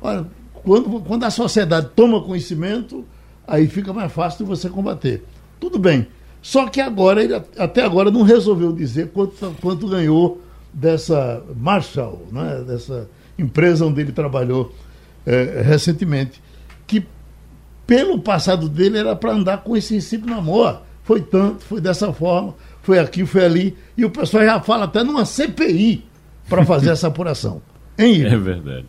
Olha, quando, quando a sociedade toma conhecimento, aí fica mais fácil de você combater. Tudo bem. Só que agora, ele até agora não resolveu dizer quanto, quanto ganhou dessa Marshall, né? dessa empresa onde ele trabalhou é, recentemente. Que pelo passado dele era para andar com esse princípio na moa. Foi tanto, foi dessa forma, foi aqui, foi ali. E o pessoal já fala até numa CPI para fazer essa apuração. Hein, É verdade.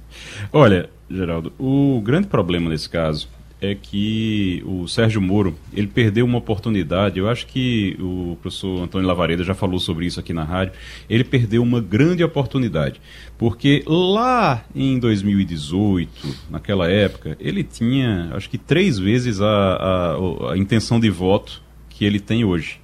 Olha, Geraldo, o grande problema nesse caso é que o Sérgio Moro ele perdeu uma oportunidade. Eu acho que o professor Antônio Lavareda já falou sobre isso aqui na rádio. Ele perdeu uma grande oportunidade, porque lá em 2018, naquela época, ele tinha, acho que três vezes a, a, a intenção de voto que ele tem hoje.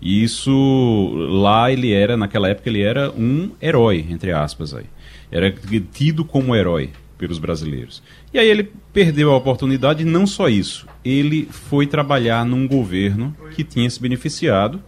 E isso lá ele era, naquela época ele era um herói, entre aspas aí. Era tido como herói pelos brasileiros. E aí ele perdeu a oportunidade, não só isso, ele foi trabalhar num governo que tinha se beneficiado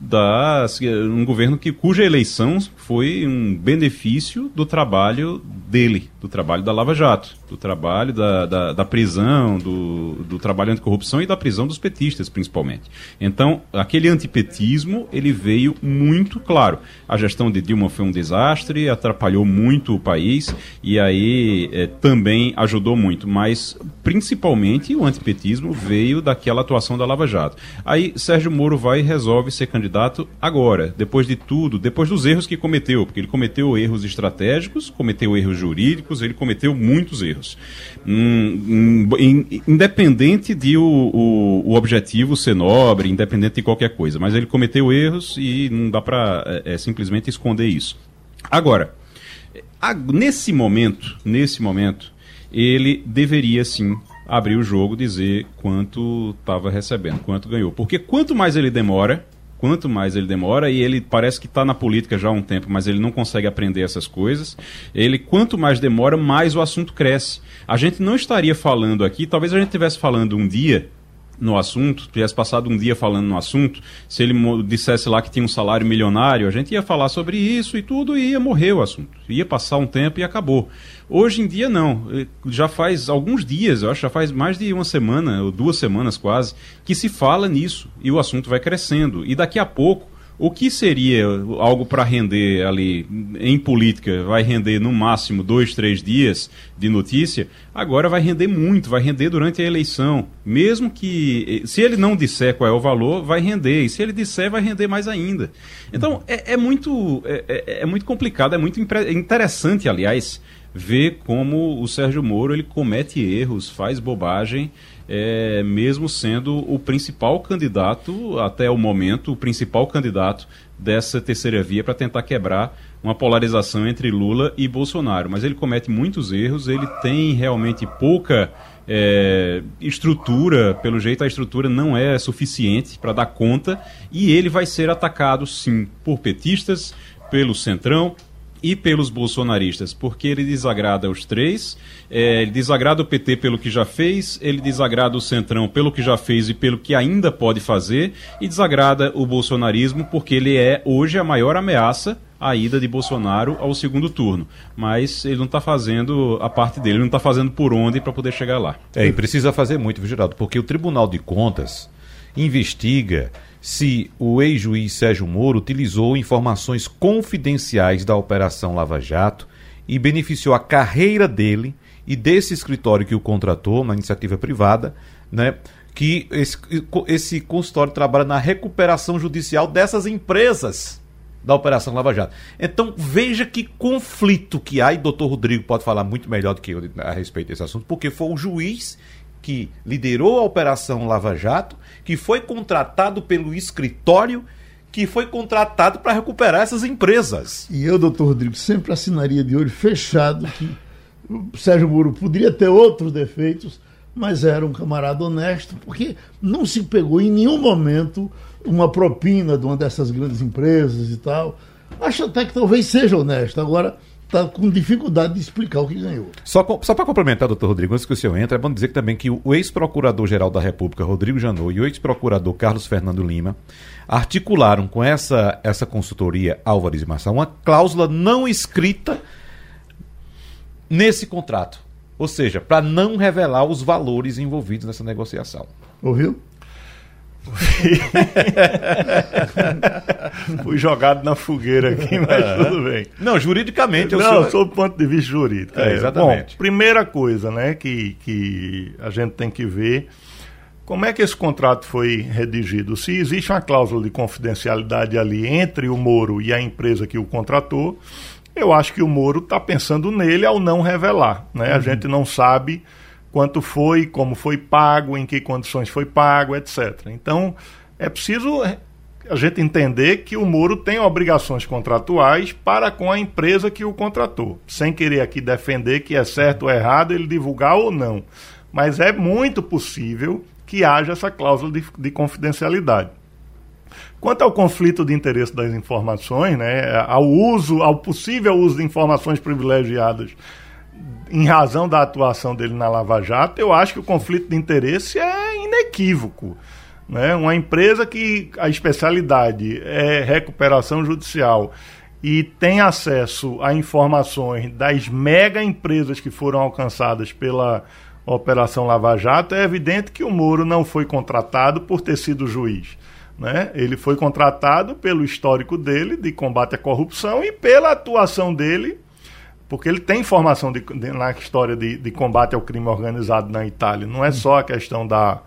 da um governo que cuja eleição foi um benefício do trabalho dele, do trabalho da Lava Jato, do trabalho da, da, da prisão, do, do trabalho anticorrupção e da prisão dos petistas, principalmente. Então, aquele antipetismo, ele veio muito claro. A gestão de Dilma foi um desastre, atrapalhou muito o país e aí é, também ajudou muito, mas principalmente o antipetismo veio daquela atuação da Lava Jato. Aí Sérgio Moro vai e resolve ser candidato agora, depois de tudo, depois dos erros que cometeu, porque ele cometeu erros estratégicos, cometeu erros jurídicos, ele cometeu muitos erros. Hum, hum, independente de o, o, o, objetivo ser nobre, independente de qualquer coisa, mas ele cometeu erros e não dá para é, é, simplesmente esconder isso. Agora, a, nesse momento, nesse momento, ele deveria sim abrir o jogo, dizer quanto estava recebendo, quanto ganhou. Porque quanto mais ele demora, quanto mais ele demora, e ele parece que está na política já há um tempo, mas ele não consegue aprender essas coisas, ele, quanto mais demora, mais o assunto cresce. A gente não estaria falando aqui, talvez a gente estivesse falando um dia no assunto, tivesse passado um dia falando no assunto, se ele dissesse lá que tinha um salário milionário, a gente ia falar sobre isso e tudo e ia morrer o assunto. Ia passar um tempo e acabou. Hoje em dia não. Já faz alguns dias, eu acho, já faz mais de uma semana, ou duas semanas quase, que se fala nisso e o assunto vai crescendo. E daqui a pouco o que seria algo para render ali em política, vai render no máximo dois, três dias de notícia, agora vai render muito, vai render durante a eleição. Mesmo que, se ele não disser qual é o valor, vai render. E se ele disser, vai render mais ainda. Então, é, é muito, é, é, é muito complicado, é muito interessante, aliás, ver como o Sérgio Moro ele comete erros, faz bobagem é, mesmo sendo o principal candidato, até o momento, o principal candidato dessa terceira via para tentar quebrar uma polarização entre Lula e Bolsonaro. Mas ele comete muitos erros, ele tem realmente pouca é, estrutura, pelo jeito a estrutura não é suficiente para dar conta, e ele vai ser atacado sim por petistas, pelo Centrão e pelos bolsonaristas, porque ele desagrada os três, é, ele desagrada o PT pelo que já fez, ele desagrada o Centrão pelo que já fez e pelo que ainda pode fazer, e desagrada o bolsonarismo porque ele é hoje a maior ameaça à ida de Bolsonaro ao segundo turno. Mas ele não está fazendo a parte dele, ele não está fazendo por onde para poder chegar lá. É, e precisa fazer muito, Geraldo, porque o Tribunal de Contas investiga se o ex-juiz Sérgio Moro utilizou informações confidenciais da Operação Lava Jato e beneficiou a carreira dele e desse escritório que o contratou, na iniciativa privada, né? Que esse, esse consultório trabalha na recuperação judicial dessas empresas da Operação Lava Jato. Então, veja que conflito que há, e doutor Rodrigo pode falar muito melhor do que eu a respeito desse assunto, porque foi o juiz que liderou a Operação Lava Jato, que foi contratado pelo escritório que foi contratado para recuperar essas empresas. E eu, doutor Rodrigo, sempre assinaria de olho fechado que o Sérgio Moro poderia ter outros defeitos, mas era um camarada honesto, porque não se pegou em nenhum momento uma propina de uma dessas grandes empresas e tal. Acho até que talvez seja honesto. Agora, está com dificuldade de explicar o que ganhou. Só, só para complementar, doutor Rodrigo, antes que o senhor entre, é bom dizer também que o ex-procurador-geral da República, Rodrigo Janot, e o ex-procurador Carlos Fernando Lima articularam com essa, essa consultoria Álvares e Marçal uma cláusula não escrita nesse contrato. Ou seja, para não revelar os valores envolvidos nessa negociação. Ouviu? Fui jogado na fogueira aqui, mas é. tudo bem. Não, juridicamente eu Não, senhor... sob o ponto de vista jurídico. É, exatamente. Bom, primeira coisa né, que, que a gente tem que ver como é que esse contrato foi redigido. Se existe uma cláusula de confidencialidade ali entre o Moro e a empresa que o contratou, eu acho que o Moro está pensando nele ao não revelar. Né? Uhum. A gente não sabe quanto foi, como foi pago, em que condições foi pago, etc. Então, é preciso a gente entender que o Moro tem obrigações contratuais para com a empresa que o contratou, sem querer aqui defender que é certo ou errado ele divulgar ou não. Mas é muito possível que haja essa cláusula de, de confidencialidade. Quanto ao conflito de interesse das informações, né, ao uso, ao possível uso de informações privilegiadas em razão da atuação dele na Lava Jato, eu acho que o conflito de interesse é inequívoco. Né? Uma empresa que a especialidade é recuperação judicial e tem acesso a informações das mega empresas que foram alcançadas pela Operação Lava Jato, é evidente que o Moro não foi contratado por ter sido juiz. Né? Ele foi contratado pelo histórico dele de combate à corrupção e pela atuação dele porque ele tem formação de, de, na história de, de, combate ao crime organizado na Itália. Não é só a questão da,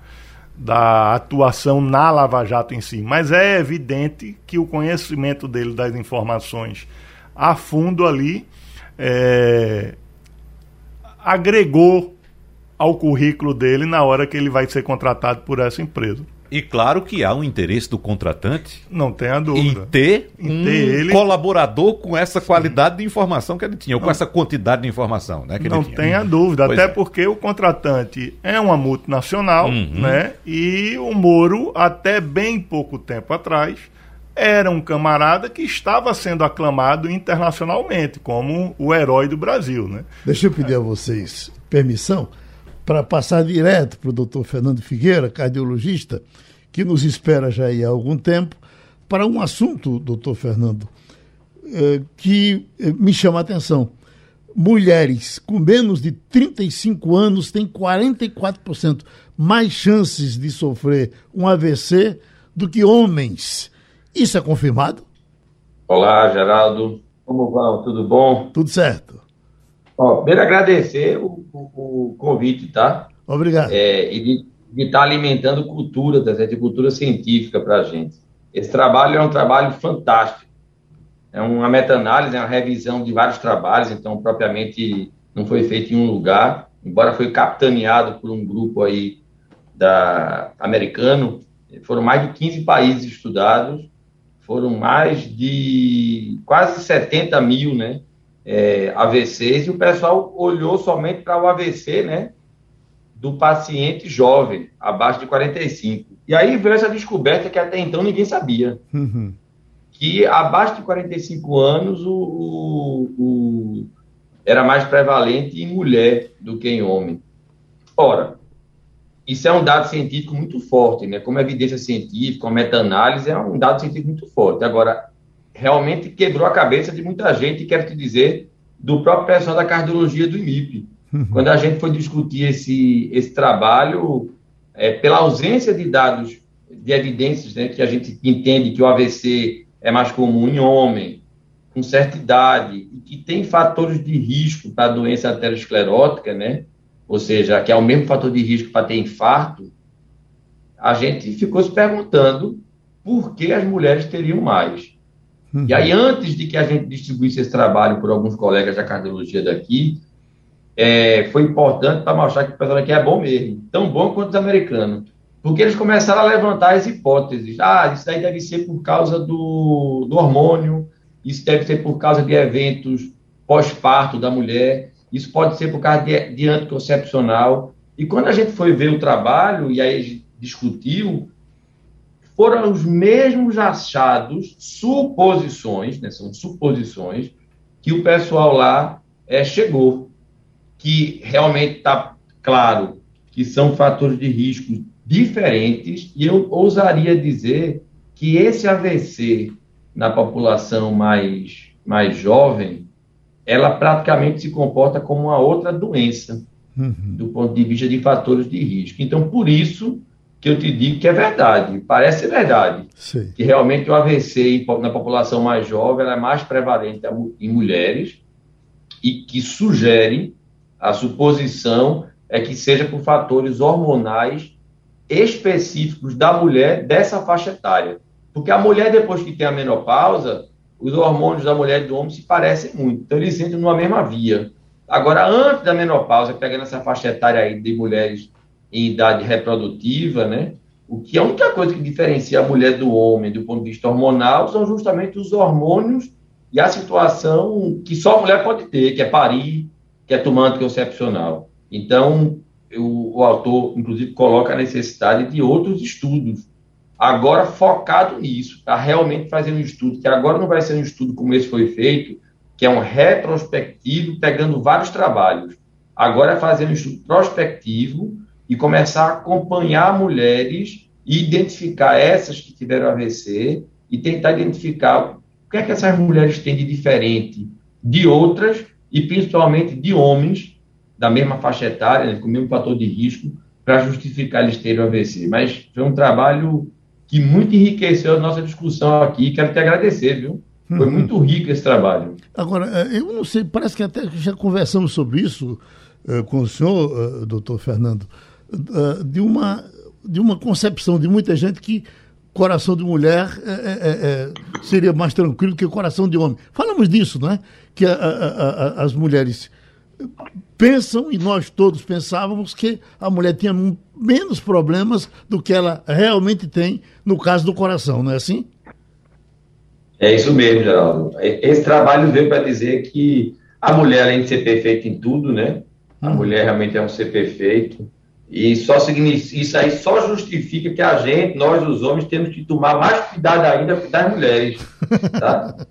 da atuação na Lava Jato em si, mas é evidente que o conhecimento dele das informações a fundo ali é, agregou ao currículo dele na hora que ele vai ser contratado por essa empresa. E claro que há um interesse do contratante. Não tenha dúvida. Em ter em um ter ele... colaborador com essa qualidade Sim. de informação que ele tinha, ou com essa quantidade de informação né, que Não ele tinha. tenha dúvida, pois até é. porque o contratante é uma multinacional, uhum. né? E o Moro, até bem pouco tempo atrás, era um camarada que estava sendo aclamado internacionalmente como o herói do Brasil, né? Deixa eu pedir a vocês permissão para passar direto para o doutor Fernando Figueira, cardiologista, que nos espera já há algum tempo, para um assunto, doutor Fernando, eh, que eh, me chama a atenção. Mulheres com menos de 35 anos têm 44% mais chances de sofrer um AVC do que homens. Isso é confirmado? Olá, Geraldo. Como vão? Tudo bom? Tudo certo. Ó, primeiro agradecer o, o, o convite, tá? Obrigado. É, e de estar tá alimentando cultura, tá certo? cultura científica para a gente. Esse trabalho é um trabalho fantástico. É uma meta-análise, é uma revisão de vários trabalhos, então propriamente não foi feito em um lugar, embora foi capitaneado por um grupo aí da americano, foram mais de 15 países estudados, foram mais de quase 70 mil, né? É, AVCs, e o pessoal olhou somente para o AVC, né? Do paciente jovem, abaixo de 45. E aí veio essa descoberta que até então ninguém sabia. Uhum. Que abaixo de 45 anos o, o, o, era mais prevalente em mulher do que em homem. Ora, isso é um dado científico muito forte, né? Como evidência científica, como meta-análise, é um dado científico muito forte. Agora, realmente quebrou a cabeça de muita gente, e quero te dizer, do próprio pessoal da cardiologia do IMIP. Uhum. Quando a gente foi discutir esse, esse trabalho, é, pela ausência de dados, de evidências, né, que a gente entende que o AVC é mais comum em homem, com certa idade, e que tem fatores de risco para a doença aterosclerótica, né? ou seja, que é o mesmo fator de risco para ter infarto, a gente ficou se perguntando por que as mulheres teriam mais. Uhum. E aí, antes de que a gente distribuísse esse trabalho por alguns colegas da cardiologia daqui, é, foi importante para mostrar que o pessoal aqui é bom mesmo, tão bom quanto os americanos. Porque eles começaram a levantar as hipóteses. Ah, isso daí deve ser por causa do, do hormônio, isso deve ser por causa de eventos pós-parto da mulher. Isso pode ser por causa de, de anticoncepcional. E quando a gente foi ver o trabalho, e aí discutiu, foram os mesmos achados, suposições, né, são suposições, que o pessoal lá é, chegou. Que realmente está claro que são fatores de risco diferentes, e eu ousaria dizer que esse AVC na população mais, mais jovem ela praticamente se comporta como uma outra doença, uhum. do ponto de vista de fatores de risco. Então, por isso que eu te digo que é verdade, parece verdade, Sim. que realmente o AVC na população mais jovem é mais prevalente em mulheres e que sugere a suposição é que seja por fatores hormonais específicos da mulher dessa faixa etária. Porque a mulher, depois que tem a menopausa, os hormônios da mulher e do homem se parecem muito. Então, eles entram numa mesma via. Agora, antes da menopausa, pegando essa faixa etária aí de mulheres em idade reprodutiva, né? O que é a única coisa que diferencia a mulher do homem do ponto de vista hormonal são justamente os hormônios e a situação que só a mulher pode ter, que é parir, que é tomar anticoncepcional. Então, o, o autor, inclusive, coloca a necessidade de outros estudos agora focado nisso, para realmente fazer um estudo, que agora não vai ser um estudo como esse foi feito, que é um retrospectivo, pegando vários trabalhos. Agora é fazer um estudo prospectivo e começar a acompanhar mulheres e identificar essas que tiveram AVC e tentar identificar o que é que essas mulheres têm de diferente de outras e principalmente de homens da mesma faixa etária, né, com o mesmo fator de risco, para justificar eles terem AVC. Mas foi um trabalho que muito enriqueceu a nossa discussão aqui. Quero te agradecer, viu? Foi uhum. muito rico esse trabalho. Agora, é, eu não sei, parece que até já conversamos sobre isso uh, com o senhor, uh, doutor Fernando, de, uma, de uma concepção de muita gente que coração de mulher é, é, é, seria mais tranquilo que o coração de homem. Falamos disso, não é? Que a, a, a, as mulheres pensam, e nós todos pensávamos, que a mulher tinha menos problemas do que ela realmente tem no caso do coração, não é assim? É isso mesmo, Geraldo. Esse trabalho veio para dizer que a mulher, além de ser perfeita em tudo, né? A hum. mulher realmente é um ser perfeito. E só isso aí só justifica que a gente, nós os homens, temos que tomar mais cuidado ainda das mulheres. Tá?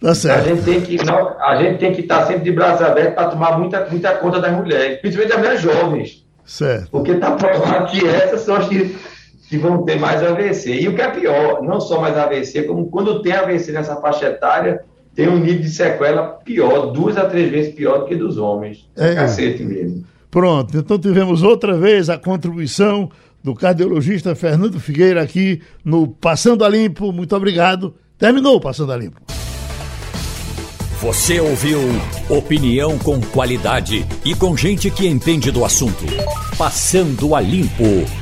Tá certo. A gente tem que, não, a gente tem que estar sempre de braços abertos para tomar muita, muita conta das mulheres, principalmente das mulheres jovens. Certo. Porque está provado que essas são as que, que vão ter mais AVC. E o que é pior, não só mais AVC, como quando tem AVC nessa faixa etária, tem um nível de sequela pior, duas a três vezes pior do que dos homens. É. Cacete mesmo. Pronto, então tivemos outra vez a contribuição do cardiologista Fernando Figueira aqui no Passando a Limpo. Muito obrigado. Terminou o Passando a Limpo. Você ouviu opinião com qualidade e com gente que entende do assunto. Passando a limpo.